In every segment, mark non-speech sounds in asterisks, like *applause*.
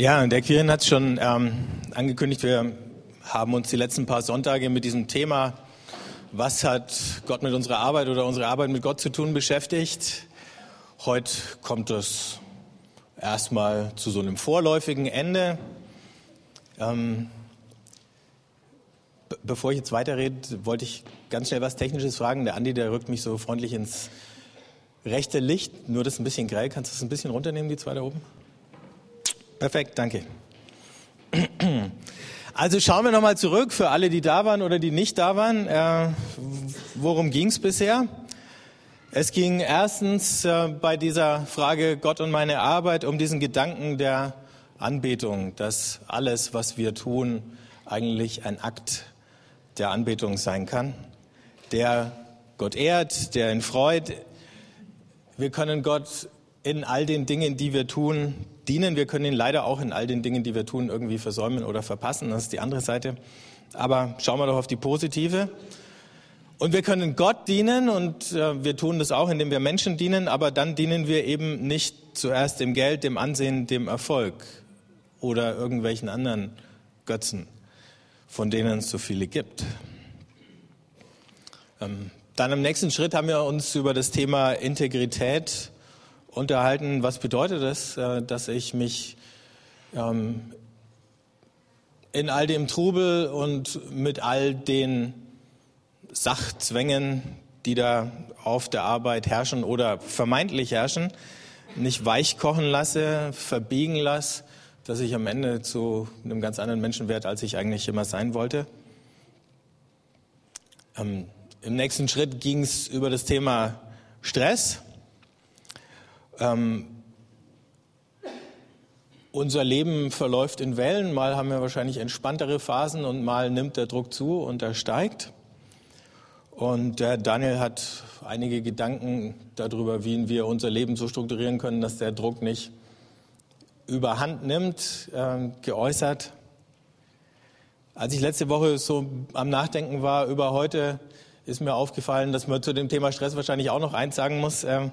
Ja, der Quirin hat es schon ähm, angekündigt, wir haben uns die letzten paar Sonntage mit diesem Thema, was hat Gott mit unserer Arbeit oder unsere Arbeit mit Gott zu tun, beschäftigt. Heute kommt es erstmal zu so einem vorläufigen Ende. Ähm, bevor ich jetzt weiterrede, wollte ich ganz schnell was Technisches fragen. Der Andi, der rückt mich so freundlich ins rechte Licht, nur das ist ein bisschen grell. Kannst du das ein bisschen runternehmen, die zwei da oben? Perfekt, danke. Also schauen wir nochmal zurück für alle, die da waren oder die nicht da waren. Äh, worum ging es bisher? Es ging erstens äh, bei dieser Frage Gott und meine Arbeit um diesen Gedanken der Anbetung, dass alles, was wir tun, eigentlich ein Akt der Anbetung sein kann, der Gott ehrt, der ihn freut. Wir können Gott in all den Dingen, die wir tun, dienen. Wir können ihn leider auch in all den Dingen, die wir tun, irgendwie versäumen oder verpassen. Das ist die andere Seite. Aber schauen wir doch auf die positive. Und wir können Gott dienen und äh, wir tun das auch, indem wir Menschen dienen, aber dann dienen wir eben nicht zuerst dem Geld, dem Ansehen, dem Erfolg oder irgendwelchen anderen Götzen, von denen es so viele gibt. Ähm, dann im nächsten Schritt haben wir uns über das Thema Integrität unterhalten, was bedeutet es, äh, dass ich mich ähm, in all dem Trubel und mit all den Sachzwängen, die da auf der Arbeit herrschen oder vermeintlich herrschen, nicht weich kochen lasse, verbiegen lasse, dass ich am Ende zu einem ganz anderen Menschen werde, als ich eigentlich immer sein wollte. Ähm, Im nächsten Schritt ging es über das Thema Stress. Ähm, unser Leben verläuft in Wellen. Mal haben wir wahrscheinlich entspanntere Phasen und mal nimmt der Druck zu und er steigt. Und der Daniel hat einige Gedanken darüber, wie wir unser Leben so strukturieren können, dass der Druck nicht überhand nimmt, äh, geäußert. Als ich letzte Woche so am Nachdenken war über heute, ist mir aufgefallen, dass man zu dem Thema Stress wahrscheinlich auch noch eins sagen muss. Äh,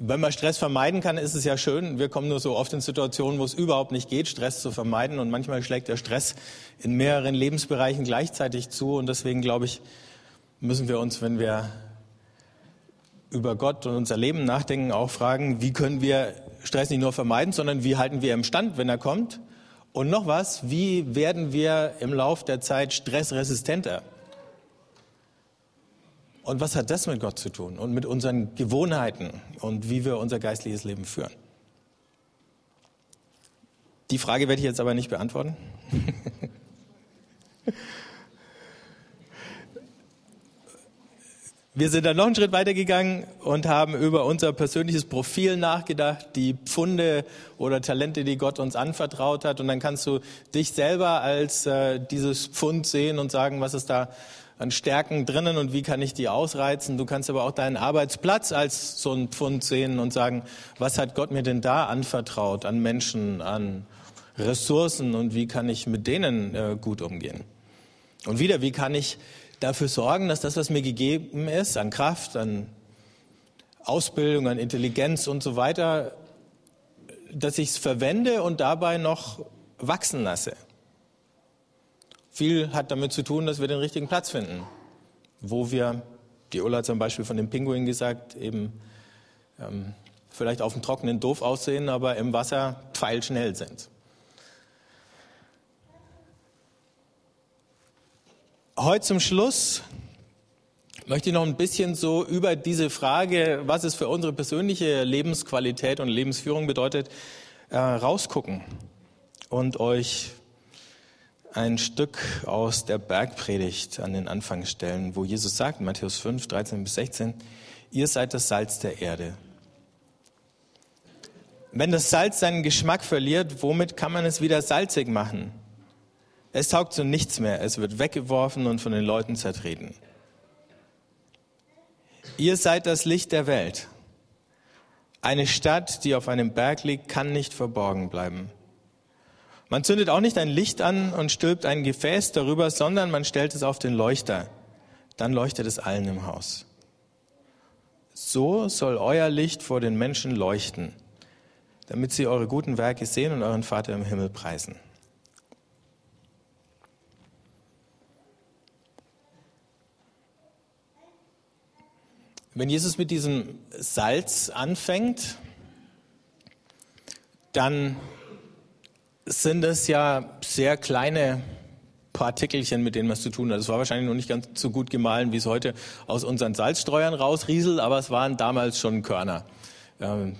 wenn man Stress vermeiden kann, ist es ja schön. Wir kommen nur so oft in Situationen, wo es überhaupt nicht geht, Stress zu vermeiden. Und manchmal schlägt der Stress in mehreren Lebensbereichen gleichzeitig zu. Und deswegen glaube ich, müssen wir uns, wenn wir über Gott und unser Leben nachdenken, auch fragen, wie können wir Stress nicht nur vermeiden, sondern wie halten wir im Stand, wenn er kommt? Und noch was, wie werden wir im Lauf der Zeit stressresistenter? Und was hat das mit Gott zu tun und mit unseren Gewohnheiten und wie wir unser geistliches Leben führen? Die Frage werde ich jetzt aber nicht beantworten. *laughs* Wir sind dann noch einen Schritt weitergegangen und haben über unser persönliches Profil nachgedacht, die Pfunde oder Talente, die Gott uns anvertraut hat. Und dann kannst du dich selber als äh, dieses Pfund sehen und sagen, was ist da an Stärken drinnen und wie kann ich die ausreizen. Du kannst aber auch deinen Arbeitsplatz als so ein Pfund sehen und sagen, was hat Gott mir denn da anvertraut an Menschen, an Ressourcen und wie kann ich mit denen äh, gut umgehen. Und wieder, wie kann ich dafür sorgen, dass das, was mir gegeben ist, an Kraft, an Ausbildung, an Intelligenz und so weiter, dass ich es verwende und dabei noch wachsen lasse. Viel hat damit zu tun, dass wir den richtigen Platz finden, wo wir, die Ulla hat zum Beispiel von dem Pinguin gesagt, eben ähm, vielleicht auf dem Trockenen doof aussehen, aber im Wasser pfeilschnell sind. Heute zum Schluss möchte ich noch ein bisschen so über diese Frage, was es für unsere persönliche Lebensqualität und Lebensführung bedeutet, äh, rausgucken und euch ein Stück aus der Bergpredigt an den Anfang stellen, wo Jesus sagt, Matthäus 5, 13 bis 16, ihr seid das Salz der Erde. Wenn das Salz seinen Geschmack verliert, womit kann man es wieder salzig machen? Es taugt zu nichts mehr, es wird weggeworfen und von den Leuten zertreten. Ihr seid das Licht der Welt. Eine Stadt, die auf einem Berg liegt, kann nicht verborgen bleiben. Man zündet auch nicht ein Licht an und stülpt ein Gefäß darüber, sondern man stellt es auf den Leuchter. Dann leuchtet es allen im Haus. So soll euer Licht vor den Menschen leuchten, damit sie eure guten Werke sehen und euren Vater im Himmel preisen. Wenn Jesus mit diesem Salz anfängt, dann sind es ja sehr kleine Partikelchen, mit denen man es zu tun hat. Es war wahrscheinlich noch nicht ganz so gut gemahlen, wie es heute aus unseren Salzstreuern rausrieselt, aber es waren damals schon Körner. Ähm,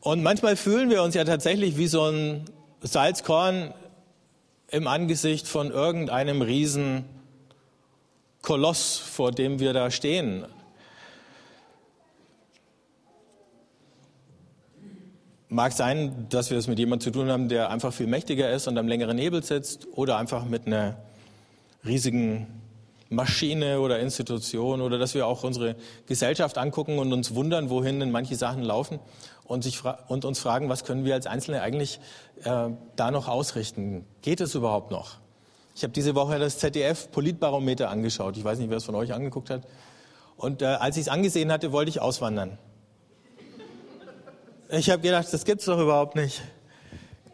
und manchmal fühlen wir uns ja tatsächlich wie so ein Salzkorn im Angesicht von irgendeinem riesen Koloss, vor dem wir da stehen. Mag sein, dass wir es mit jemandem zu tun haben, der einfach viel mächtiger ist und am längeren Nebel sitzt oder einfach mit einer riesigen Maschine oder Institution oder dass wir auch unsere Gesellschaft angucken und uns wundern, wohin denn manche Sachen laufen und, sich und uns fragen, was können wir als Einzelne eigentlich äh, da noch ausrichten? Geht es überhaupt noch? Ich habe diese Woche das ZDF Politbarometer angeschaut. Ich weiß nicht, wer es von euch angeguckt hat. Und äh, als ich es angesehen hatte, wollte ich auswandern. Ich habe gedacht, das gibt's doch überhaupt nicht.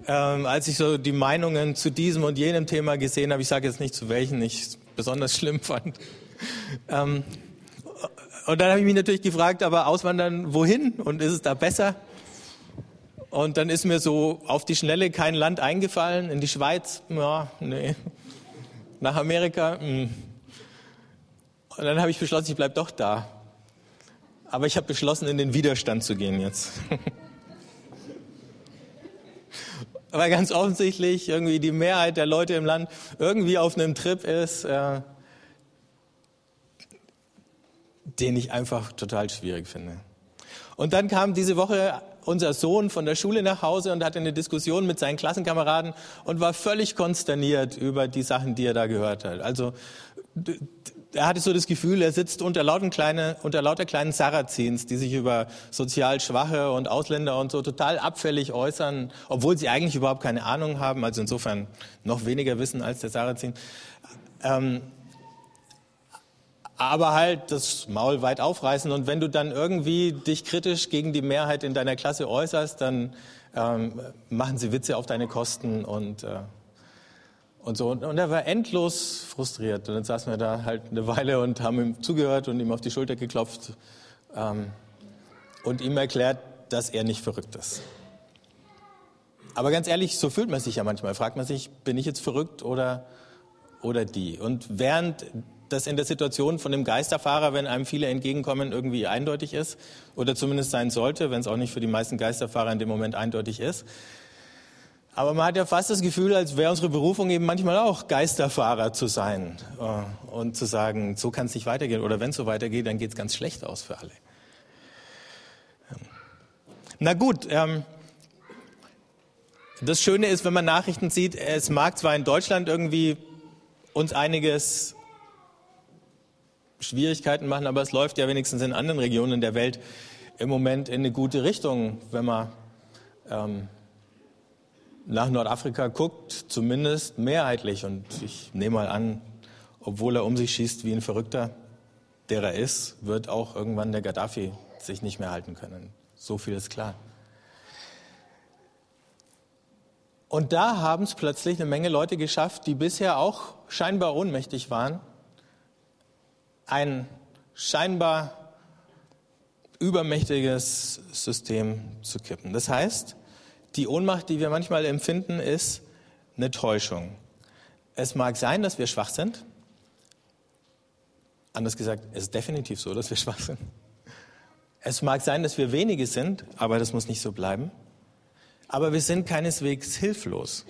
Ähm, als ich so die Meinungen zu diesem und jenem Thema gesehen habe, ich sage jetzt nicht zu welchen ich besonders *laughs* schlimm fand. Ähm, und dann habe ich mich natürlich gefragt, aber auswandern wohin und ist es da besser? Und dann ist mir so auf die Schnelle kein Land eingefallen. In die Schweiz, ja, nee. Nach Amerika, mh. Hm. Und dann habe ich beschlossen, ich bleibe doch da. Aber ich habe beschlossen, in den Widerstand zu gehen jetzt. *laughs* weil ganz offensichtlich irgendwie die Mehrheit der Leute im Land irgendwie auf einem Trip ist, äh, den ich einfach total schwierig finde. Und dann kam diese Woche unser Sohn von der Schule nach Hause und hatte eine Diskussion mit seinen Klassenkameraden und war völlig konsterniert über die Sachen, die er da gehört hat. Also er hatte so das Gefühl, er sitzt unter, lauten kleine, unter lauter kleinen Sarazins, die sich über sozial Schwache und Ausländer und so total abfällig äußern, obwohl sie eigentlich überhaupt keine Ahnung haben, also insofern noch weniger wissen als der Sarazin. Ähm, aber halt das Maul weit aufreißen und wenn du dann irgendwie dich kritisch gegen die Mehrheit in deiner Klasse äußerst, dann ähm, machen sie Witze auf deine Kosten und äh, und so. Und er war endlos frustriert. Und dann saßen wir da halt eine Weile und haben ihm zugehört und ihm auf die Schulter geklopft ähm, und ihm erklärt, dass er nicht verrückt ist. Aber ganz ehrlich, so fühlt man sich ja manchmal. Fragt man sich, bin ich jetzt verrückt oder, oder die? Und während das in der Situation von dem Geisterfahrer, wenn einem viele entgegenkommen, irgendwie eindeutig ist, oder zumindest sein sollte, wenn es auch nicht für die meisten Geisterfahrer in dem Moment eindeutig ist, aber man hat ja fast das Gefühl, als wäre unsere Berufung eben manchmal auch Geisterfahrer zu sein äh, und zu sagen, so kann es nicht weitergehen oder wenn es so weitergeht, dann geht es ganz schlecht aus für alle. Na gut, ähm, das Schöne ist, wenn man Nachrichten sieht, es mag zwar in Deutschland irgendwie uns einiges Schwierigkeiten machen, aber es läuft ja wenigstens in anderen Regionen der Welt im Moment in eine gute Richtung, wenn man ähm, nach Nordafrika guckt, zumindest mehrheitlich, und ich nehme mal an, obwohl er um sich schießt wie ein Verrückter, der er ist, wird auch irgendwann der Gaddafi sich nicht mehr halten können. So viel ist klar. Und da haben es plötzlich eine Menge Leute geschafft, die bisher auch scheinbar ohnmächtig waren, ein scheinbar übermächtiges System zu kippen. Das heißt, die Ohnmacht, die wir manchmal empfinden, ist eine Täuschung. Es mag sein, dass wir schwach sind. Anders gesagt, es ist definitiv so, dass wir *laughs* schwach sind. Es mag sein, dass wir wenige sind, aber das muss nicht so bleiben. Aber wir sind keineswegs hilflos.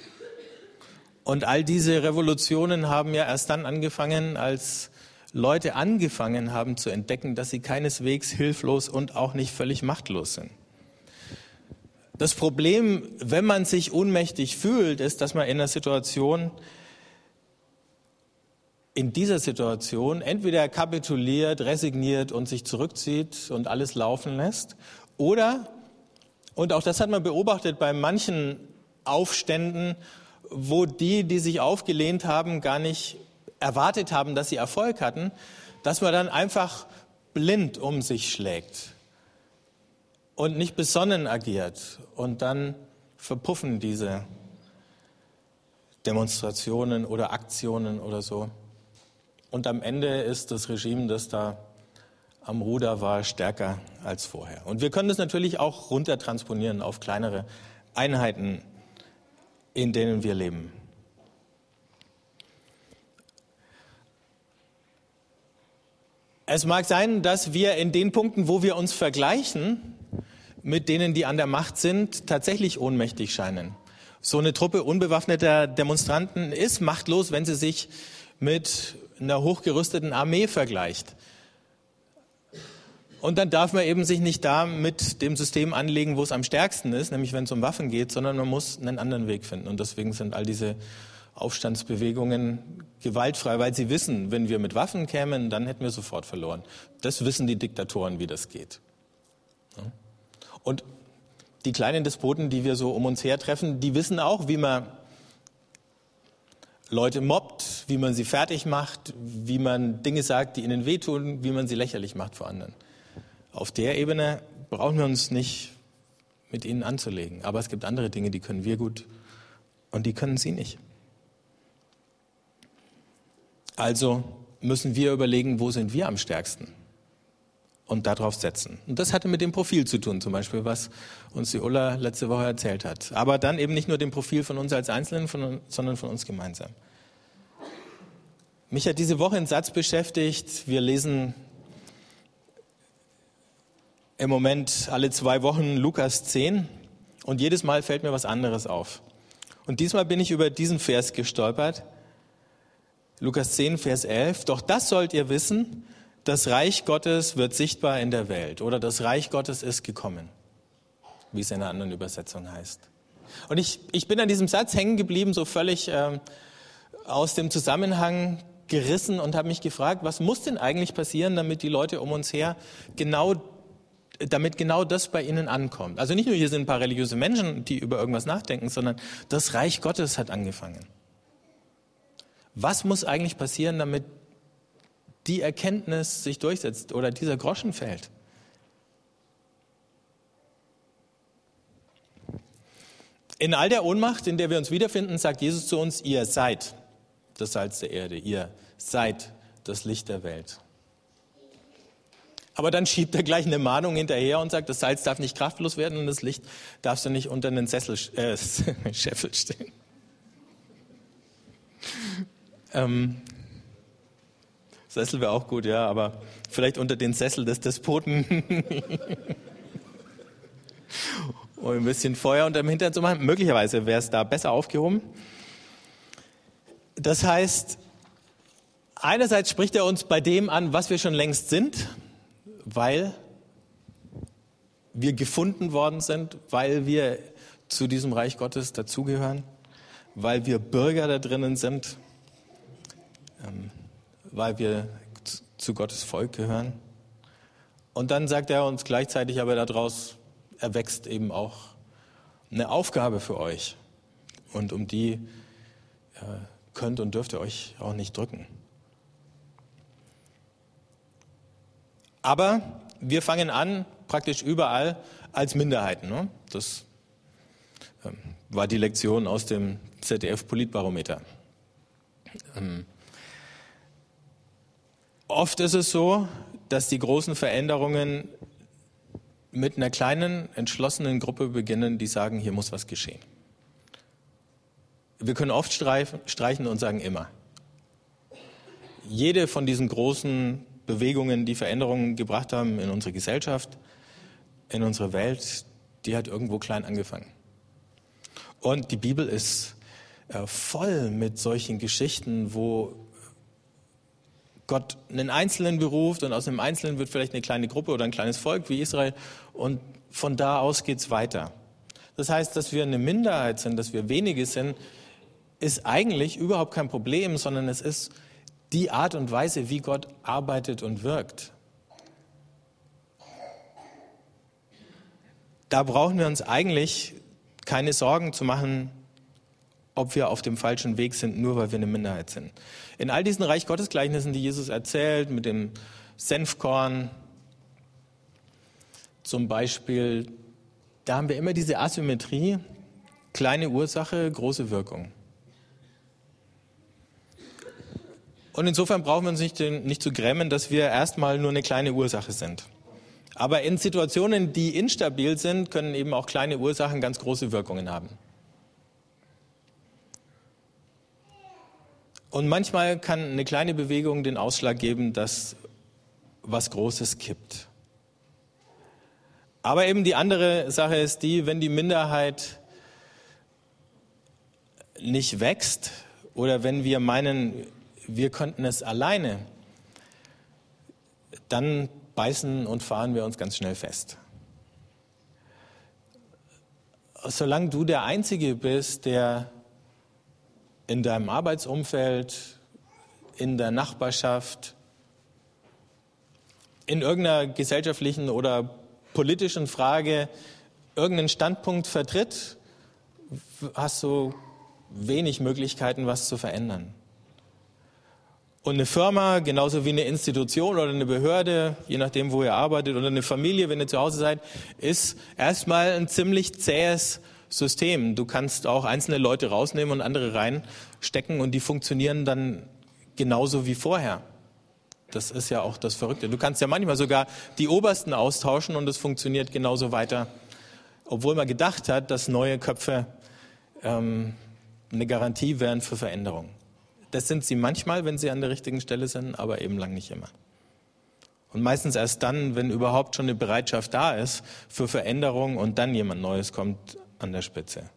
Und all diese Revolutionen haben ja erst dann angefangen, als Leute angefangen haben zu entdecken, dass sie keineswegs hilflos und auch nicht völlig machtlos sind. Das Problem, wenn man sich ohnmächtig fühlt, ist, dass man in einer Situation, in dieser Situation entweder kapituliert, resigniert und sich zurückzieht und alles laufen lässt, oder, und auch das hat man beobachtet bei manchen Aufständen, wo die, die sich aufgelehnt haben, gar nicht erwartet haben, dass sie Erfolg hatten, dass man dann einfach blind um sich schlägt und nicht besonnen agiert und dann verpuffen diese Demonstrationen oder Aktionen oder so. Und am Ende ist das Regime, das da am Ruder war, stärker als vorher. Und wir können das natürlich auch runtertransponieren auf kleinere Einheiten, in denen wir leben. Es mag sein, dass wir in den Punkten, wo wir uns vergleichen mit denen, die an der Macht sind, tatsächlich ohnmächtig scheinen. So eine Truppe unbewaffneter Demonstranten ist machtlos, wenn sie sich mit einer hochgerüsteten Armee vergleicht. Und dann darf man eben sich nicht da mit dem System anlegen, wo es am stärksten ist, nämlich wenn es um Waffen geht, sondern man muss einen anderen Weg finden. Und deswegen sind all diese Aufstandsbewegungen gewaltfrei, weil sie wissen, wenn wir mit Waffen kämen, dann hätten wir sofort verloren. Das wissen die Diktatoren, wie das geht. Und die kleinen Despoten, die wir so um uns her treffen, die wissen auch, wie man Leute mobbt, wie man sie fertig macht, wie man Dinge sagt, die ihnen wehtun, wie man sie lächerlich macht vor anderen. Auf der Ebene brauchen wir uns nicht mit ihnen anzulegen. Aber es gibt andere Dinge, die können wir gut und die können sie nicht. Also müssen wir überlegen, wo sind wir am stärksten und darauf setzen. Und das hatte mit dem Profil zu tun, zum Beispiel, was uns die Ulla letzte Woche erzählt hat. Aber dann eben nicht nur dem Profil von uns als Einzelnen, von, sondern von uns gemeinsam. Mich hat diese Woche ein Satz beschäftigt. Wir lesen im Moment alle zwei Wochen Lukas 10 und jedes Mal fällt mir was anderes auf. Und diesmal bin ich über diesen Vers gestolpert. Lukas 10, Vers 11. Doch das sollt ihr wissen, das Reich Gottes wird sichtbar in der Welt oder das Reich Gottes ist gekommen, wie es in einer anderen Übersetzung heißt. Und ich, ich bin an diesem Satz hängen geblieben, so völlig äh, aus dem Zusammenhang gerissen und habe mich gefragt, was muss denn eigentlich passieren, damit die Leute um uns her genau damit genau das bei ihnen ankommt. Also nicht nur hier sind ein paar religiöse Menschen, die über irgendwas nachdenken, sondern das Reich Gottes hat angefangen. Was muss eigentlich passieren, damit die Erkenntnis sich durchsetzt oder dieser Groschen fällt? In all der Ohnmacht, in der wir uns wiederfinden, sagt Jesus zu uns, ihr seid das Salz der Erde, ihr seid das Licht der Welt. Aber dann schiebt er gleich eine Mahnung hinterher und sagt, das Salz darf nicht kraftlos werden und das Licht darfst du nicht unter einen Sessel, äh, *laughs* Scheffel stellen. Ähm, Sessel wäre auch gut, ja, aber vielleicht unter den Sessel des Despoten. um ein bisschen Feuer unter dem Hintern zu machen. Möglicherweise wäre es da besser aufgehoben. Das heißt, einerseits spricht er uns bei dem an, was wir schon längst sind, weil wir gefunden worden sind, weil wir zu diesem Reich Gottes dazugehören, weil wir Bürger da drinnen sind, ähm, weil wir zu Gottes Volk gehören. Und dann sagt er uns gleichzeitig aber daraus, erwächst eben auch eine Aufgabe für euch. Und um die äh, könnt und dürft ihr euch auch nicht drücken. Aber wir fangen an, praktisch überall als Minderheiten. Ne? Das ähm, war die Lektion aus dem ZDF-Politbarometer. Ähm, oft ist es so, dass die großen Veränderungen mit einer kleinen, entschlossenen Gruppe beginnen, die sagen, hier muss was geschehen. Wir können oft streichen und sagen immer. Jede von diesen großen Bewegungen, die Veränderungen gebracht haben in unsere Gesellschaft, in unsere Welt, die hat irgendwo klein angefangen. Und die Bibel ist äh, voll mit solchen Geschichten, wo Gott einen Einzelnen beruft und aus einem Einzelnen wird vielleicht eine kleine Gruppe oder ein kleines Volk wie Israel und von da aus geht es weiter. Das heißt, dass wir eine Minderheit sind, dass wir wenige sind, ist eigentlich überhaupt kein Problem, sondern es ist die Art und Weise, wie Gott arbeitet und wirkt. Da brauchen wir uns eigentlich keine Sorgen zu machen, ob wir auf dem falschen Weg sind, nur weil wir eine Minderheit sind. In all diesen Reich Gottes Gleichnissen, die Jesus erzählt, mit dem Senfkorn, zum Beispiel, da haben wir immer diese Asymmetrie, kleine Ursache, große Wirkung. Und insofern brauchen wir uns nicht, nicht zu grämen, dass wir erstmal nur eine kleine Ursache sind. Aber in Situationen, die instabil sind, können eben auch kleine Ursachen ganz große Wirkungen haben. Und manchmal kann eine kleine Bewegung den Ausschlag geben, dass was Großes kippt. Aber eben die andere Sache ist die, wenn die Minderheit nicht wächst oder wenn wir meinen, wir könnten es alleine, dann beißen und fahren wir uns ganz schnell fest. Solange du der Einzige bist, der in deinem Arbeitsumfeld, in der Nachbarschaft, in irgendeiner gesellschaftlichen oder politischen Frage irgendeinen Standpunkt vertritt, hast du wenig Möglichkeiten, was zu verändern. Und eine Firma, genauso wie eine Institution oder eine Behörde, je nachdem, wo ihr arbeitet, oder eine Familie, wenn ihr zu Hause seid, ist erstmal ein ziemlich zähes System. Du kannst auch einzelne Leute rausnehmen und andere reinstecken und die funktionieren dann genauso wie vorher. Das ist ja auch das Verrückte. Du kannst ja manchmal sogar die Obersten austauschen und es funktioniert genauso weiter, obwohl man gedacht hat, dass neue Köpfe ähm, eine Garantie wären für Veränderung. Das sind sie manchmal, wenn sie an der richtigen Stelle sind, aber eben lang nicht immer. Und meistens erst dann, wenn überhaupt schon eine Bereitschaft da ist für Veränderung und dann jemand Neues kommt an der Spitze.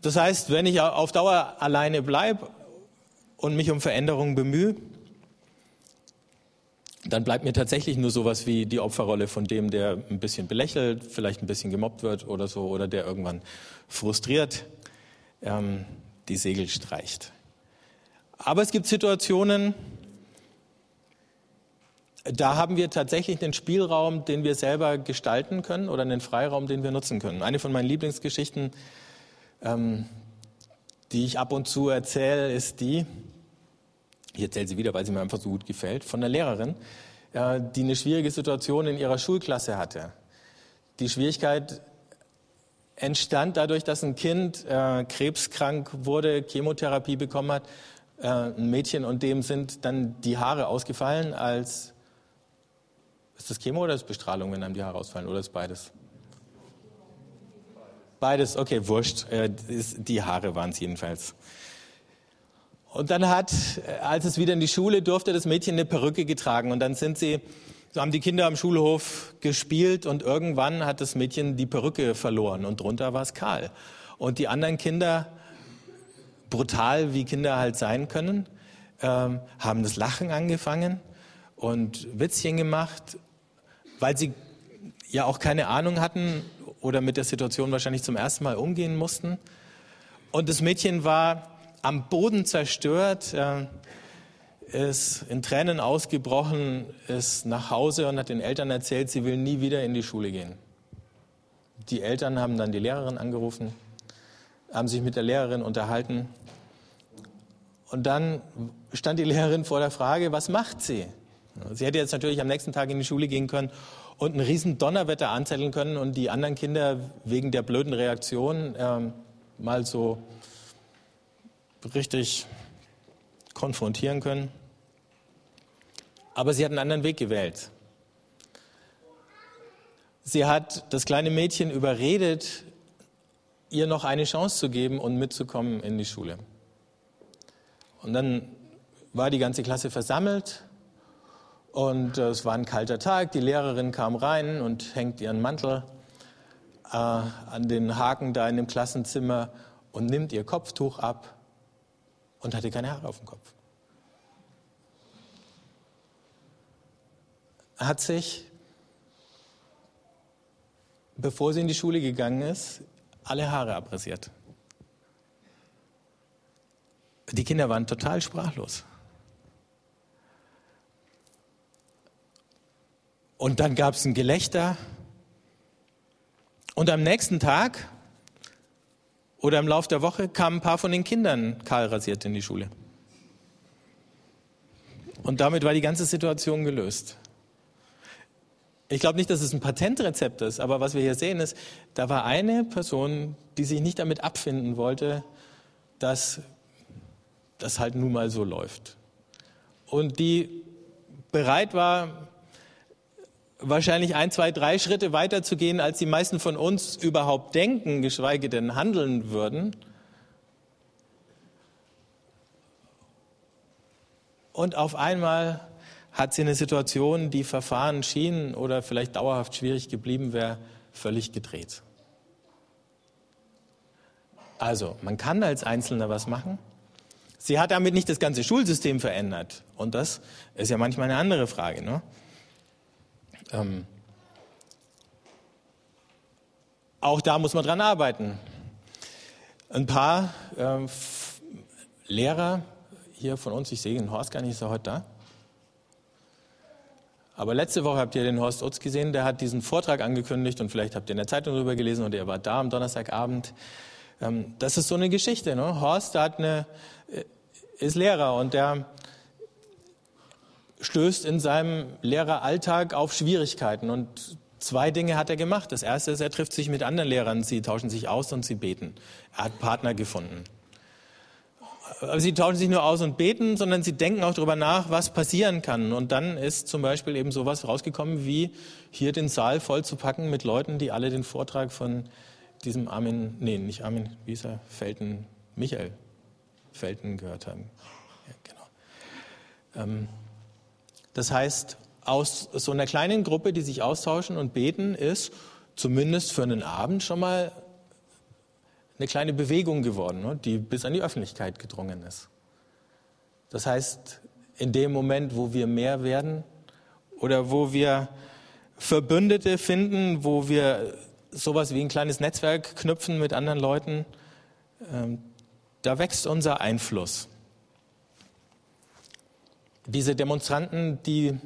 Das heißt, wenn ich auf Dauer alleine bleibe und mich um Veränderung bemühe, dann bleibt mir tatsächlich nur sowas wie die Opferrolle von dem, der ein bisschen belächelt, vielleicht ein bisschen gemobbt wird oder so, oder der irgendwann frustriert ähm, die Segel streicht. Aber es gibt Situationen, da haben wir tatsächlich einen Spielraum, den wir selber gestalten können oder einen Freiraum, den wir nutzen können. Eine von meinen Lieblingsgeschichten, ähm, die ich ab und zu erzähle, ist die, ich erzähle sie wieder, weil sie mir einfach so gut gefällt, von einer Lehrerin, äh, die eine schwierige Situation in ihrer Schulklasse hatte. Die Schwierigkeit entstand dadurch, dass ein Kind äh, krebskrank wurde, Chemotherapie bekommen hat, äh, ein Mädchen, und dem sind dann die Haare ausgefallen als, ist das Chemo oder ist Bestrahlung, wenn einem die Haare ausfallen, oder ist beides? Beides, okay, wurscht. Äh, die Haare waren es jedenfalls. Und dann hat, äh, als es wieder in die Schule durfte, das Mädchen eine Perücke getragen. Und dann sind sie so haben die Kinder am Schulhof gespielt und irgendwann hat das Mädchen die Perücke verloren und drunter war es kahl. Und die anderen Kinder, brutal wie Kinder halt sein können, ähm, haben das Lachen angefangen und Witzchen gemacht, weil sie ja auch keine Ahnung hatten oder mit der Situation wahrscheinlich zum ersten Mal umgehen mussten. Und das Mädchen war am Boden zerstört. Äh, ist in Tränen ausgebrochen, ist nach Hause und hat den Eltern erzählt, sie will nie wieder in die Schule gehen. Die Eltern haben dann die Lehrerin angerufen, haben sich mit der Lehrerin unterhalten. Und dann stand die Lehrerin vor der Frage, was macht sie? Sie hätte jetzt natürlich am nächsten Tag in die Schule gehen können und ein riesen Donnerwetter anzetteln können und die anderen Kinder wegen der blöden Reaktion äh, mal so richtig konfrontieren können. Aber sie hat einen anderen Weg gewählt. Sie hat das kleine Mädchen überredet, ihr noch eine Chance zu geben und mitzukommen in die Schule. Und dann war die ganze Klasse versammelt und äh, es war ein kalter Tag. Die Lehrerin kam rein und hängt ihren Mantel äh, an den Haken da in dem Klassenzimmer und nimmt ihr Kopftuch ab und hatte keine Haare auf dem Kopf. Hat sich, bevor sie in die Schule gegangen ist, alle Haare abrasiert. Die Kinder waren total sprachlos. Und dann gab es ein Gelächter. Und am nächsten Tag oder im Laufe der Woche kamen ein paar von den Kindern kahl rasiert in die Schule. Und damit war die ganze Situation gelöst. Ich glaube nicht, dass es ein Patentrezept ist, aber was wir hier sehen ist, da war eine Person, die sich nicht damit abfinden wollte, dass das halt nun mal so läuft. Und die bereit war, wahrscheinlich ein, zwei, drei Schritte weiter zu gehen, als die meisten von uns überhaupt denken, geschweige denn handeln würden. Und auf einmal hat sie eine Situation, die Verfahren schienen oder vielleicht dauerhaft schwierig geblieben wäre, völlig gedreht. Also, man kann als Einzelner was machen. Sie hat damit nicht das ganze Schulsystem verändert. Und das ist ja manchmal eine andere Frage. Ne? Ähm, auch da muss man dran arbeiten. Ein paar äh, Lehrer hier von uns, ich sehe den Horst gar nicht, ist er heute da? Aber letzte Woche habt ihr den Horst Utz gesehen, der hat diesen Vortrag angekündigt und vielleicht habt ihr in der Zeitung darüber gelesen und er war da am Donnerstagabend. Ähm, das ist so eine Geschichte. Ne? Horst hat eine, äh, ist Lehrer und der stößt in seinem Lehreralltag auf Schwierigkeiten. Und zwei Dinge hat er gemacht. Das erste ist, er trifft sich mit anderen Lehrern, sie tauschen sich aus und sie beten. Er hat Partner gefunden. Aber sie tauschen sich nur aus und beten, sondern sie denken auch darüber nach, was passieren kann. Und dann ist zum Beispiel eben sowas rausgekommen, wie hier den Saal voll zu packen mit Leuten, die alle den Vortrag von diesem Armin, nee, nicht Armin, wie ist er, Felten, Michael Felten gehört haben. Ja, genau. Ähm, das heißt, aus so einer kleinen Gruppe, die sich austauschen und beten, ist zumindest für einen Abend schon mal eine kleine Bewegung geworden, ne, die bis an die Öffentlichkeit gedrungen ist. Das heißt, in dem Moment, wo wir mehr werden oder wo wir Verbündete finden, wo wir sowas wie ein kleines Netzwerk knüpfen mit anderen Leuten, ähm, da wächst unser Einfluss. Diese Demonstranten, die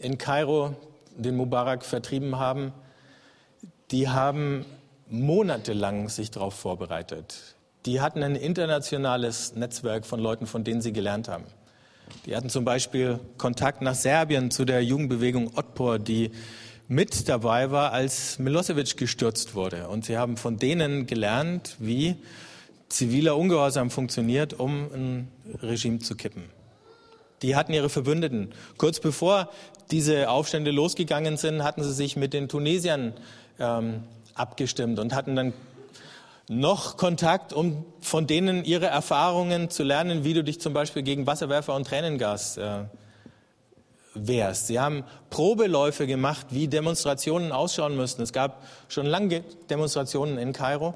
in Kairo den Mubarak vertrieben haben, die haben monatelang sich darauf vorbereitet. Die hatten ein internationales Netzwerk von Leuten, von denen sie gelernt haben. Die hatten zum Beispiel Kontakt nach Serbien zu der Jugendbewegung Otpor, die mit dabei war, als Milosevic gestürzt wurde. Und sie haben von denen gelernt, wie ziviler Ungehorsam funktioniert, um ein Regime zu kippen. Die hatten ihre Verbündeten. Kurz bevor diese Aufstände losgegangen sind, hatten sie sich mit den Tunesiern ähm, abgestimmt und hatten dann noch Kontakt, um von denen ihre Erfahrungen zu lernen, wie du dich zum Beispiel gegen Wasserwerfer und Tränengas äh, wehrst. Sie haben Probeläufe gemacht, wie Demonstrationen ausschauen müssten. Es gab schon lange Demonstrationen in Kairo,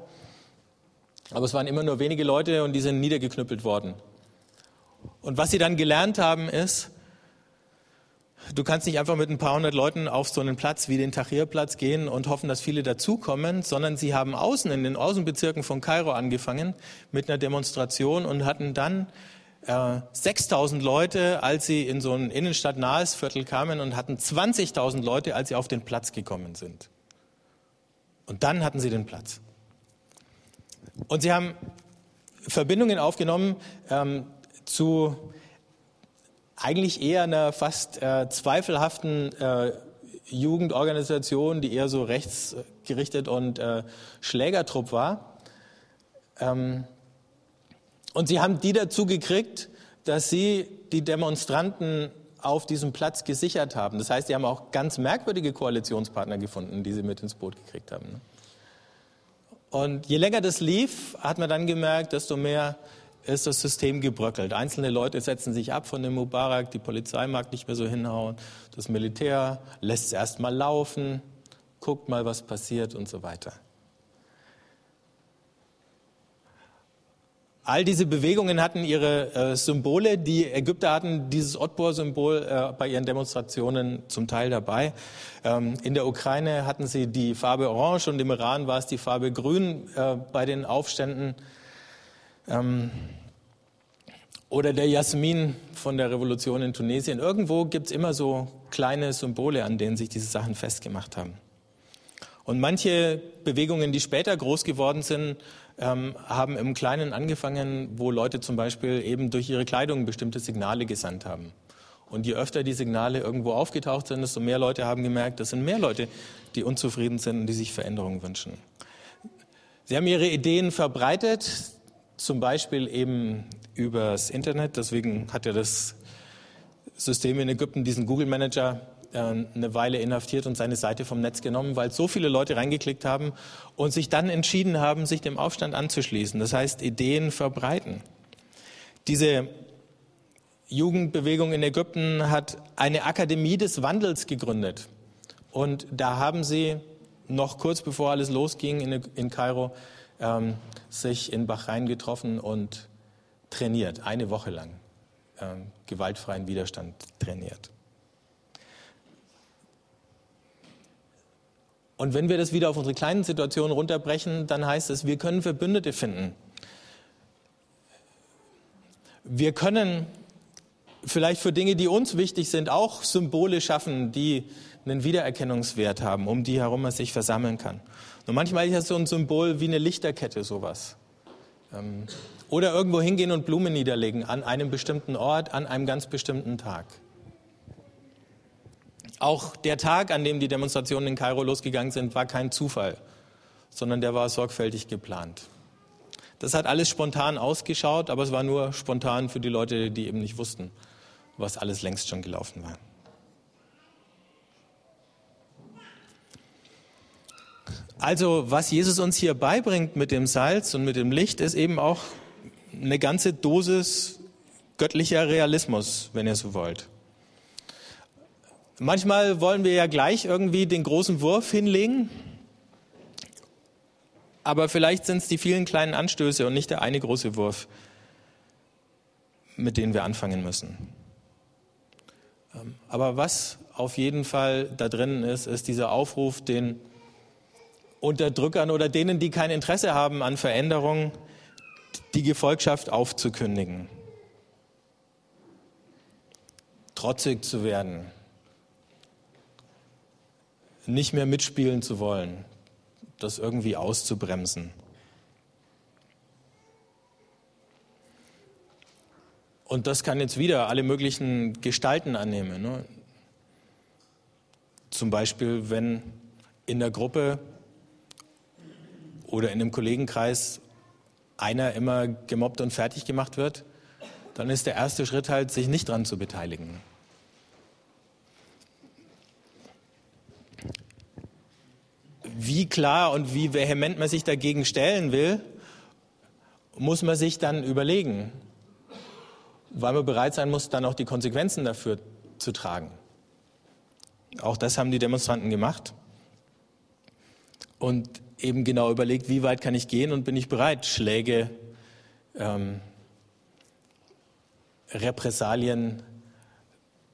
aber es waren immer nur wenige Leute und die sind niedergeknüppelt worden. Und was sie dann gelernt haben, ist, Du kannst nicht einfach mit ein paar hundert Leuten auf so einen Platz wie den Tahrirplatz gehen und hoffen, dass viele dazukommen, sondern sie haben außen in den Außenbezirken von Kairo angefangen mit einer Demonstration und hatten dann äh, 6000 Leute, als sie in so ein innenstadtnahes Viertel kamen und hatten 20.000 Leute, als sie auf den Platz gekommen sind. Und dann hatten sie den Platz. Und sie haben Verbindungen aufgenommen ähm, zu eigentlich eher einer fast äh, zweifelhaften äh, Jugendorganisation, die eher so rechtsgerichtet und äh, Schlägertrupp war. Ähm, und sie haben die dazu gekriegt, dass sie die Demonstranten auf diesem Platz gesichert haben. Das heißt, sie haben auch ganz merkwürdige Koalitionspartner gefunden, die sie mit ins Boot gekriegt haben. Ne? Und je länger das lief, hat man dann gemerkt, desto mehr ist das System gebröckelt. Einzelne Leute setzen sich ab von dem Mubarak, die Polizei mag nicht mehr so hinhauen, das Militär lässt es erst mal laufen, guckt mal, was passiert und so weiter. All diese Bewegungen hatten ihre äh, Symbole. Die Ägypter hatten dieses Otbor-Symbol äh, bei ihren Demonstrationen zum Teil dabei. Ähm, in der Ukraine hatten sie die Farbe Orange und im Iran war es die Farbe Grün äh, bei den Aufständen. Ähm, oder der Jasmin von der Revolution in Tunesien. Irgendwo gibt es immer so kleine Symbole, an denen sich diese Sachen festgemacht haben. Und manche Bewegungen, die später groß geworden sind, ähm, haben im Kleinen angefangen, wo Leute zum Beispiel eben durch ihre Kleidung bestimmte Signale gesandt haben. Und je öfter die Signale irgendwo aufgetaucht sind, desto mehr Leute haben gemerkt, es sind mehr Leute, die unzufrieden sind und die sich Veränderungen wünschen. Sie haben ihre Ideen verbreitet, zum Beispiel eben übers Internet. Deswegen hat ja das System in Ägypten diesen Google Manager äh, eine Weile inhaftiert und seine Seite vom Netz genommen, weil so viele Leute reingeklickt haben und sich dann entschieden haben, sich dem Aufstand anzuschließen. Das heißt, Ideen verbreiten. Diese Jugendbewegung in Ägypten hat eine Akademie des Wandels gegründet. Und da haben sie noch kurz bevor alles losging in, Kairo ähm, sich in Bahrain getroffen und trainiert, eine Woche lang ähm, gewaltfreien Widerstand trainiert. Und wenn wir das wieder auf unsere kleinen Situationen runterbrechen, dann heißt es, wir können Verbündete finden. Wir können vielleicht für Dinge, die uns wichtig sind, auch Symbole schaffen, die einen Wiedererkennungswert haben, um die herum man sich versammeln kann. Und manchmal ist das so ein Symbol wie eine Lichterkette, sowas. Ähm, oder irgendwo hingehen und Blumen niederlegen an einem bestimmten Ort, an einem ganz bestimmten Tag. Auch der Tag, an dem die Demonstrationen in Kairo losgegangen sind, war kein Zufall, sondern der war sorgfältig geplant. Das hat alles spontan ausgeschaut, aber es war nur spontan für die Leute, die eben nicht wussten, was alles längst schon gelaufen war. Also, was Jesus uns hier beibringt mit dem Salz und mit dem Licht, ist eben auch eine ganze Dosis göttlicher Realismus, wenn ihr so wollt. Manchmal wollen wir ja gleich irgendwie den großen Wurf hinlegen, aber vielleicht sind es die vielen kleinen Anstöße und nicht der eine große Wurf, mit denen wir anfangen müssen. Ähm, aber was auf jeden Fall da drin ist, ist dieser Aufruf, den Unterdrückern oder denen, die kein Interesse haben an Veränderung, die Gefolgschaft aufzukündigen. Trotzig zu werden. Nicht mehr mitspielen zu wollen. Das irgendwie auszubremsen. Und das kann jetzt wieder alle möglichen Gestalten annehmen. Ne? Zum Beispiel, wenn in der Gruppe oder in einem Kollegenkreis einer immer gemobbt und fertig gemacht wird, dann ist der erste Schritt halt, sich nicht daran zu beteiligen. Wie klar und wie vehement man sich dagegen stellen will, muss man sich dann überlegen, weil man bereit sein muss, dann auch die Konsequenzen dafür zu tragen. Auch das haben die Demonstranten gemacht. Und eben genau überlegt, wie weit kann ich gehen und bin ich bereit, Schläge, ähm, Repressalien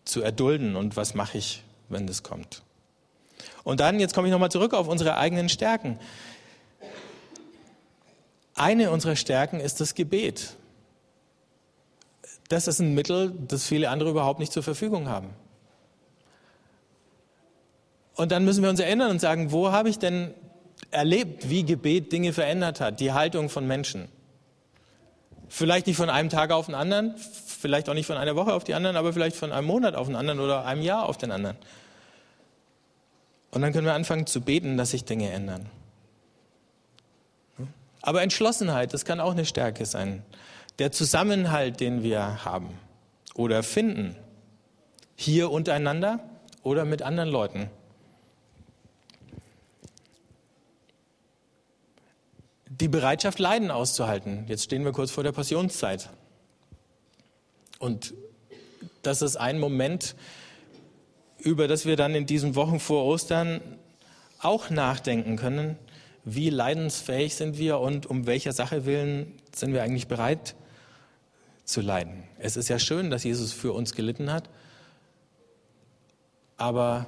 zu erdulden und was mache ich, wenn das kommt. Und dann, jetzt komme ich nochmal zurück auf unsere eigenen Stärken. Eine unserer Stärken ist das Gebet. Das ist ein Mittel, das viele andere überhaupt nicht zur Verfügung haben. Und dann müssen wir uns erinnern und sagen, wo habe ich denn erlebt, wie Gebet Dinge verändert hat, die Haltung von Menschen. Vielleicht nicht von einem Tag auf den anderen, vielleicht auch nicht von einer Woche auf die anderen, aber vielleicht von einem Monat auf den anderen oder einem Jahr auf den anderen. Und dann können wir anfangen zu beten, dass sich Dinge ändern. Aber Entschlossenheit, das kann auch eine Stärke sein. Der Zusammenhalt, den wir haben oder finden, hier untereinander oder mit anderen Leuten. Die Bereitschaft, Leiden auszuhalten. Jetzt stehen wir kurz vor der Passionszeit. Und das ist ein Moment, über das wir dann in diesen Wochen vor Ostern auch nachdenken können. Wie leidensfähig sind wir und um welcher Sache willen sind wir eigentlich bereit zu leiden? Es ist ja schön, dass Jesus für uns gelitten hat, aber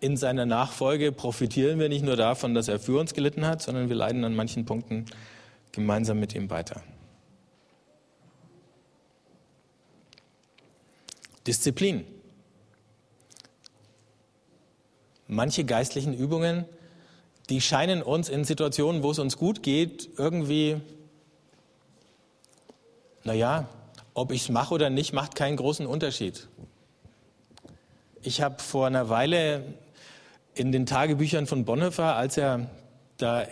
in seiner Nachfolge profitieren wir nicht nur davon, dass er für uns gelitten hat, sondern wir leiden an manchen Punkten gemeinsam mit ihm weiter. Disziplin. Manche geistlichen Übungen, die scheinen uns in Situationen, wo es uns gut geht, irgendwie, naja, ob ich es mache oder nicht, macht keinen großen Unterschied. Ich habe vor einer Weile in den Tagebüchern von Bonhoeffer, als er da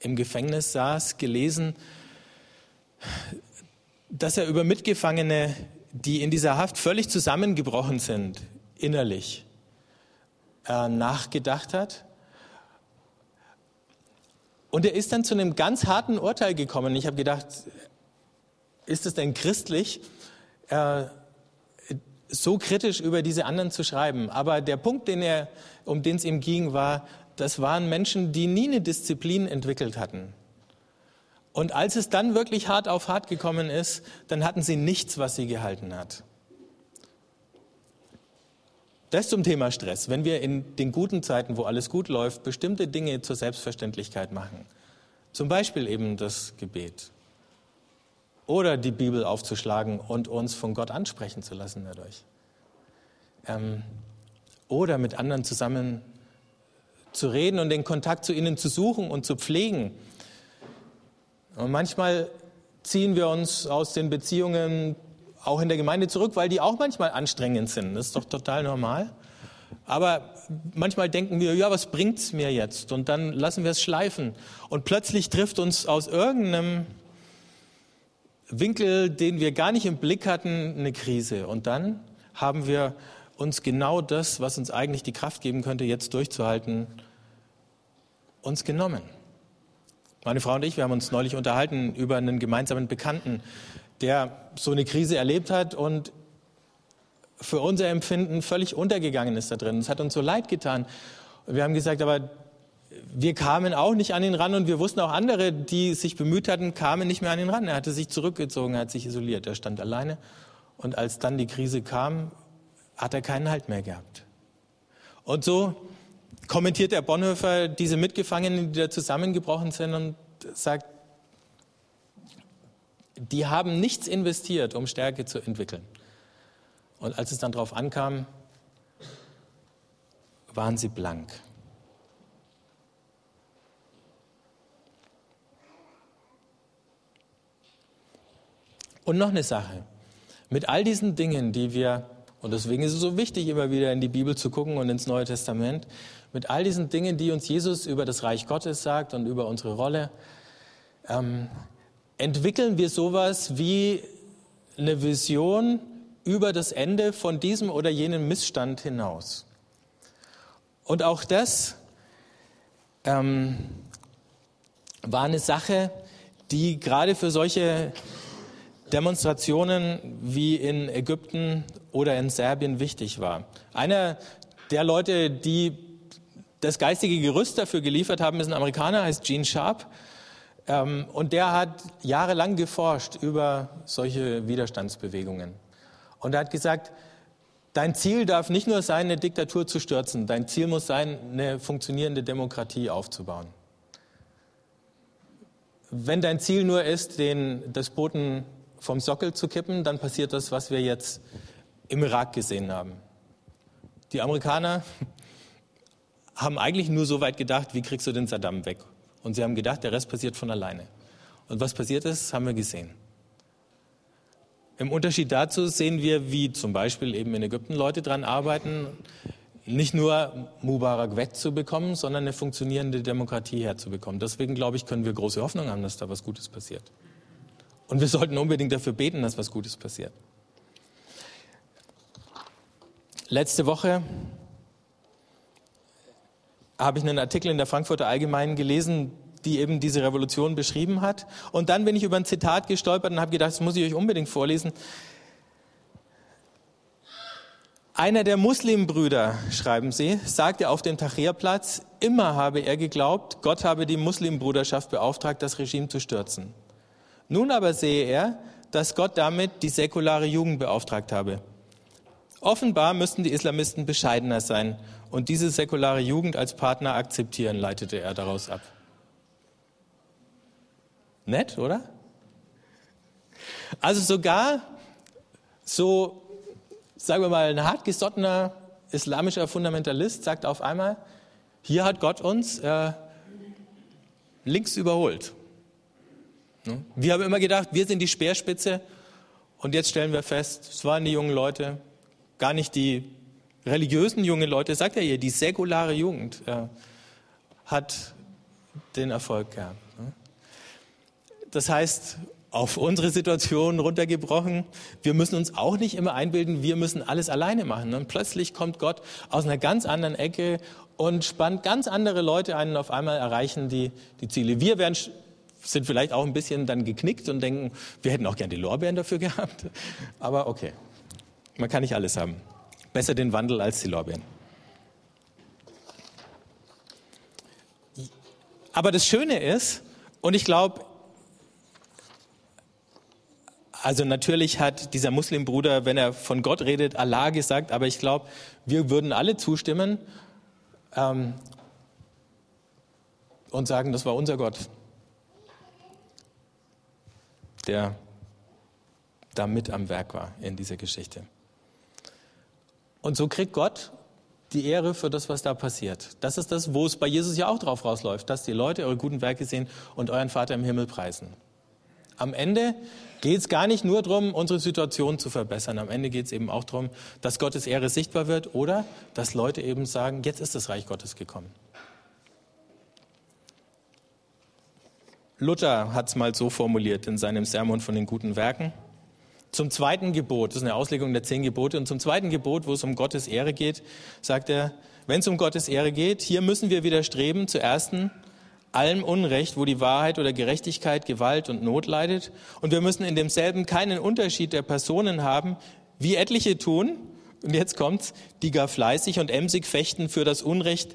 im Gefängnis saß, gelesen, dass er über Mitgefangene, die in dieser Haft völlig zusammengebrochen sind, innerlich, äh, nachgedacht hat. Und er ist dann zu einem ganz harten Urteil gekommen. Ich habe gedacht, ist es denn christlich, äh, so kritisch über diese anderen zu schreiben? Aber der Punkt, den er, um den es ihm ging, war, das waren Menschen, die nie eine Disziplin entwickelt hatten. Und als es dann wirklich hart auf hart gekommen ist, dann hatten sie nichts, was sie gehalten hat. Das zum Thema Stress. Wenn wir in den guten Zeiten, wo alles gut läuft, bestimmte Dinge zur Selbstverständlichkeit machen, zum Beispiel eben das Gebet oder die Bibel aufzuschlagen und uns von Gott ansprechen zu lassen dadurch, ähm, oder mit anderen zusammen zu reden und den Kontakt zu ihnen zu suchen und zu pflegen. Und manchmal ziehen wir uns aus den Beziehungen auch in der Gemeinde zurück, weil die auch manchmal anstrengend sind. Das ist doch total normal. Aber manchmal denken wir, ja, was bringt es mir jetzt? Und dann lassen wir es schleifen. Und plötzlich trifft uns aus irgendeinem Winkel, den wir gar nicht im Blick hatten, eine Krise. Und dann haben wir uns genau das, was uns eigentlich die Kraft geben könnte, jetzt durchzuhalten, uns genommen. Meine Frau und ich, wir haben uns neulich unterhalten über einen gemeinsamen Bekannten, der so eine Krise erlebt hat und für unser Empfinden völlig untergegangen ist da drin. Es hat uns so leid getan. Wir haben gesagt, aber wir kamen auch nicht an ihn ran und wir wussten auch andere, die sich bemüht hatten, kamen nicht mehr an ihn ran. Er hatte sich zurückgezogen, er hat sich isoliert, er stand alleine. Und als dann die Krise kam, hat er keinen Halt mehr gehabt. Und so kommentiert der Bonhoeffer diese Mitgefangenen, die da zusammengebrochen sind und sagt, die haben nichts investiert, um Stärke zu entwickeln. Und als es dann darauf ankam, waren sie blank. Und noch eine Sache. Mit all diesen Dingen, die wir, und deswegen ist es so wichtig, immer wieder in die Bibel zu gucken und ins Neue Testament, mit all diesen Dingen, die uns Jesus über das Reich Gottes sagt und über unsere Rolle, ähm, entwickeln wir sowas wie eine Vision über das Ende von diesem oder jenem Missstand hinaus. Und auch das ähm, war eine Sache, die gerade für solche Demonstrationen wie in Ägypten oder in Serbien wichtig war. Einer der Leute, die das geistige Gerüst dafür geliefert haben, ist ein Amerikaner, heißt Gene Sharp. Ähm, und der hat jahrelang geforscht über solche Widerstandsbewegungen. Und er hat gesagt, dein Ziel darf nicht nur sein, eine Diktatur zu stürzen, dein Ziel muss sein, eine funktionierende Demokratie aufzubauen. Wenn dein Ziel nur ist, den Despoten vom Sockel zu kippen, dann passiert das, was wir jetzt im Irak gesehen haben. Die Amerikaner *laughs* haben eigentlich nur so weit gedacht, wie kriegst du den Saddam weg? Und sie haben gedacht, der Rest passiert von alleine. Und was passiert ist, haben wir gesehen. Im Unterschied dazu sehen wir, wie zum Beispiel eben in Ägypten Leute daran arbeiten, nicht nur Mubarak wegzubekommen, sondern eine funktionierende Demokratie herzubekommen. Deswegen, glaube ich, können wir große Hoffnung haben, dass da was Gutes passiert. Und wir sollten unbedingt dafür beten, dass was Gutes passiert. Letzte Woche habe ich einen Artikel in der Frankfurter Allgemeinen gelesen, die eben diese Revolution beschrieben hat. Und dann bin ich über ein Zitat gestolpert und habe gedacht, das muss ich euch unbedingt vorlesen. Einer der Muslimbrüder, schreiben sie, sagte auf dem Tahrirplatz, immer habe er geglaubt, Gott habe die Muslimbruderschaft beauftragt, das Regime zu stürzen. Nun aber sehe er, dass Gott damit die säkulare Jugend beauftragt habe. Offenbar müssten die Islamisten bescheidener sein und diese säkulare Jugend als Partner akzeptieren, leitete er daraus ab. Nett, oder? Also sogar so, sagen wir mal, ein hartgesottener islamischer Fundamentalist sagt auf einmal, hier hat Gott uns äh, links überholt. Ne? Wir haben immer gedacht, wir sind die Speerspitze Und jetzt stellen wir fest, es waren die jungen Leute, gar nicht die religiösen jungen Leute, sagt er hier, die säkulare Jugend äh, hat den Erfolg gehabt. Ne? Das heißt, auf unsere Situation runtergebrochen, wir müssen uns auch nicht immer einbilden, wir müssen alles alleine machen. Und plötzlich kommt Gott aus einer ganz anderen Ecke und spannt ganz andere Leute ein und auf einmal erreichen die, die Ziele. Wir werden, sind vielleicht auch ein bisschen dann geknickt und denken, wir hätten auch gerne die Lorbeeren dafür *laughs* gehabt. Aber okay, man kann nicht alles haben. Besser den Wandel als die Lorbeeren. Aber das Schöne ist, und ich glaube, also natürlich hat dieser Muslimbruder, wenn er von Gott redet, Allah gesagt, aber ich glaube, wir würden alle zustimmen ähm, und sagen, das war unser Gott, der da mit am Werk war in dieser Geschichte. Und so kriegt Gott die Ehre für das, was da passiert. Das ist das, wo es bei Jesus ja auch drauf rausläuft, dass die Leute eure guten Werke sehen und euren Vater im Himmel preisen. Am Ende geht es gar nicht nur darum, unsere Situation zu verbessern. Am Ende geht es eben auch darum, dass Gottes Ehre sichtbar wird oder dass Leute eben sagen, jetzt ist das Reich Gottes gekommen. Luther hat es mal so formuliert in seinem Sermon von den guten Werken. Zum zweiten Gebot, das ist eine Auslegung der zehn Gebote, und zum zweiten Gebot, wo es um Gottes Ehre geht, sagt er, wenn es um Gottes Ehre geht, hier müssen wir widerstreben, zu ersten, allem Unrecht, wo die Wahrheit oder Gerechtigkeit, Gewalt und Not leidet. Und wir müssen in demselben keinen Unterschied der Personen haben, wie etliche tun, und jetzt kommt's, die gar fleißig und emsig fechten für das Unrecht,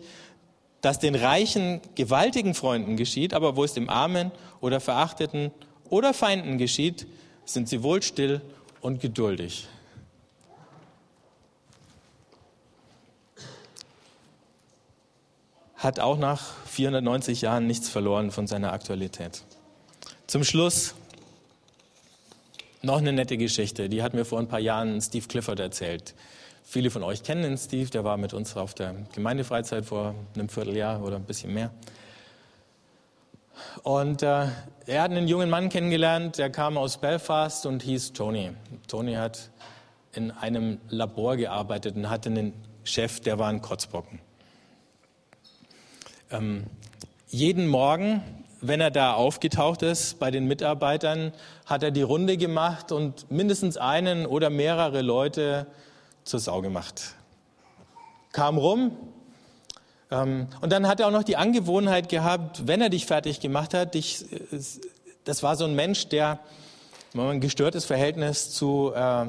das den reichen, gewaltigen Freunden geschieht, aber wo es dem Armen oder Verachteten oder Feinden geschieht, sind sie wohl still und geduldig. Hat auch nach 490 Jahren nichts verloren von seiner Aktualität. Zum Schluss noch eine nette Geschichte, die hat mir vor ein paar Jahren Steve Clifford erzählt. Viele von euch kennen den Steve, der war mit uns auf der Gemeindefreizeit vor einem Vierteljahr oder ein bisschen mehr. Und äh, er hat einen jungen Mann kennengelernt, der kam aus Belfast und hieß Tony. Tony hat in einem Labor gearbeitet und hatte einen Chef, der war ein Kotzbocken. Ähm, jeden Morgen, wenn er da aufgetaucht ist bei den Mitarbeitern, hat er die Runde gemacht und mindestens einen oder mehrere Leute zur Sau gemacht. Kam rum, ähm, und dann hat er auch noch die Angewohnheit gehabt, wenn er dich fertig gemacht hat, dich, das war so ein Mensch, der ein gestörtes Verhältnis zu äh,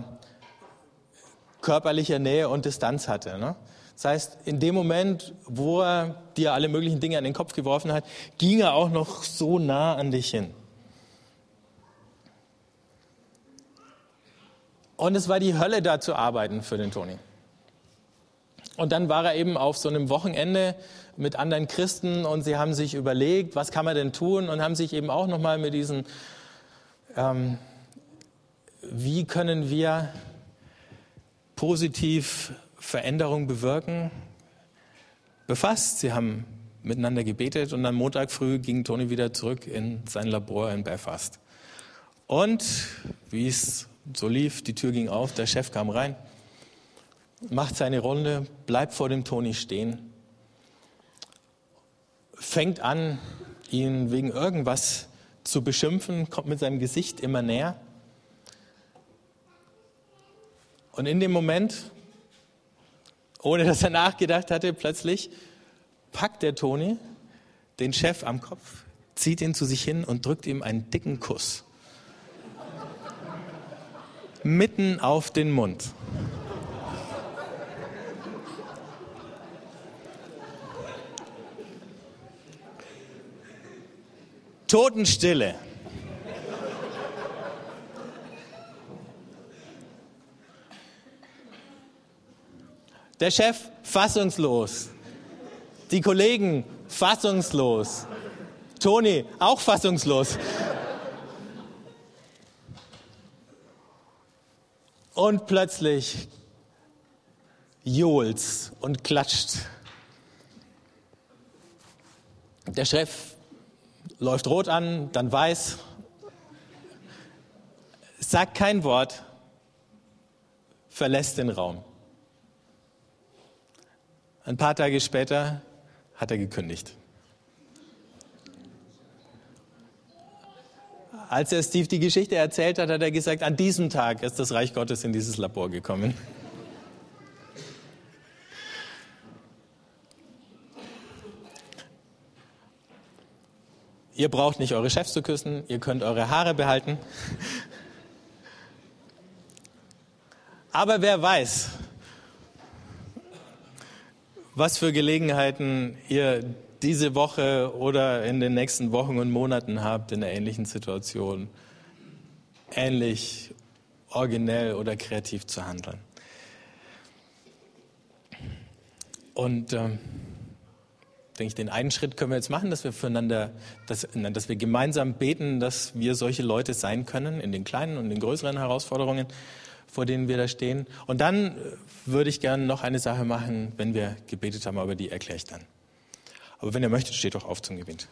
körperlicher Nähe und Distanz hatte. Ne? Das heißt, in dem Moment, wo er dir alle möglichen Dinge an den Kopf geworfen hat, ging er auch noch so nah an dich hin. Und es war die Hölle, da zu arbeiten für den Toni. Und dann war er eben auf so einem Wochenende mit anderen Christen und sie haben sich überlegt, was kann man denn tun und haben sich eben auch nochmal mit diesen, ähm, wie können wir positiv Veränderung bewirken, befasst. Sie haben miteinander gebetet und am Montag früh ging Toni wieder zurück in sein Labor in Belfast. Und wie es so lief, die Tür ging auf, der Chef kam rein macht seine Runde, bleibt vor dem Toni stehen, fängt an, ihn wegen irgendwas zu beschimpfen, kommt mit seinem Gesicht immer näher. Und in dem Moment, ohne dass er nachgedacht hatte, plötzlich packt der Toni den Chef am Kopf, zieht ihn zu sich hin und drückt ihm einen dicken Kuss. Mitten auf den Mund. Totenstille. Der Chef fassungslos. Die Kollegen fassungslos. Toni auch fassungslos. Und plötzlich johlt's und klatscht. Der Chef läuft rot an, dann weiß, sagt kein Wort, verlässt den Raum. Ein paar Tage später hat er gekündigt. Als er Steve die Geschichte erzählt hat, hat er gesagt, an diesem Tag ist das Reich Gottes in dieses Labor gekommen. Ihr braucht nicht eure Chefs zu küssen, ihr könnt eure Haare behalten. Aber wer weiß, was für Gelegenheiten ihr diese Woche oder in den nächsten Wochen und Monaten habt in einer ähnlichen Situation, ähnlich originell oder kreativ zu handeln. Und ähm, denke ich, den einen Schritt können wir jetzt machen, dass wir füreinander, dass, dass wir gemeinsam beten, dass wir solche Leute sein können in den kleinen und den größeren Herausforderungen, vor denen wir da stehen. Und dann äh, würde ich gerne noch eine Sache machen, wenn wir gebetet haben, aber die erkläre ich dann. Aber wenn ihr möchtet, steht doch auf zum Gebet.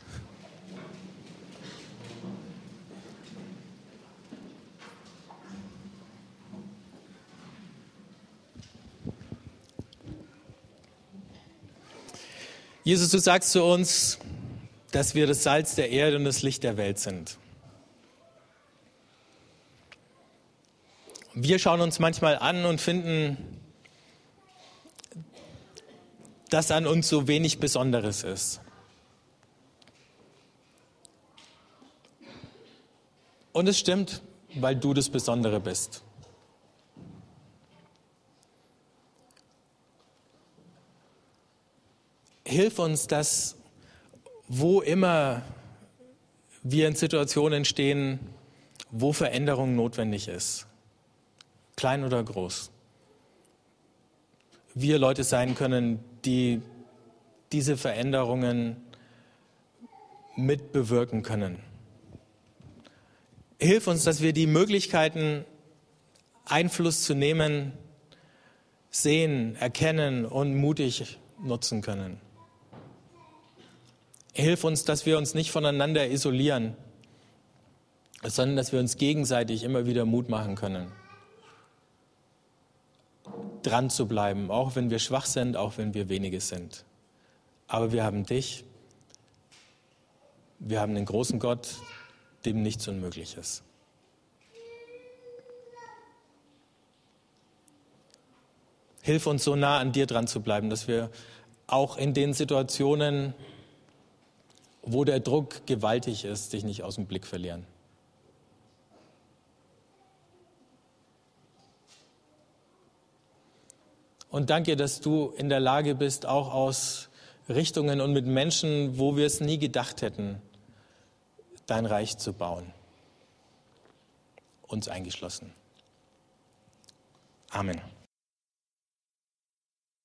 Jesus, du sagst zu uns, dass wir das Salz der Erde und das Licht der Welt sind. Wir schauen uns manchmal an und finden, dass an uns so wenig Besonderes ist. Und es stimmt, weil du das Besondere bist. Hilf uns, dass wo immer wir in Situationen stehen, wo Veränderung notwendig ist, klein oder groß, wir Leute sein können, die diese Veränderungen mitbewirken können. Hilf uns, dass wir die Möglichkeiten, Einfluss zu nehmen, sehen, erkennen und mutig nutzen können. Hilf uns, dass wir uns nicht voneinander isolieren, sondern dass wir uns gegenseitig immer wieder Mut machen können dran zu bleiben, auch wenn wir schwach sind, auch wenn wir wenige sind. Aber wir haben dich, wir haben den großen Gott, dem nichts unmöglich ist. Hilf uns so nah an dir dran zu bleiben, dass wir auch in den Situationen, wo der Druck gewaltig ist, dich nicht aus dem Blick verlieren. Und danke, dass du in der Lage bist, auch aus Richtungen und mit Menschen, wo wir es nie gedacht hätten, dein Reich zu bauen. Uns eingeschlossen. Amen.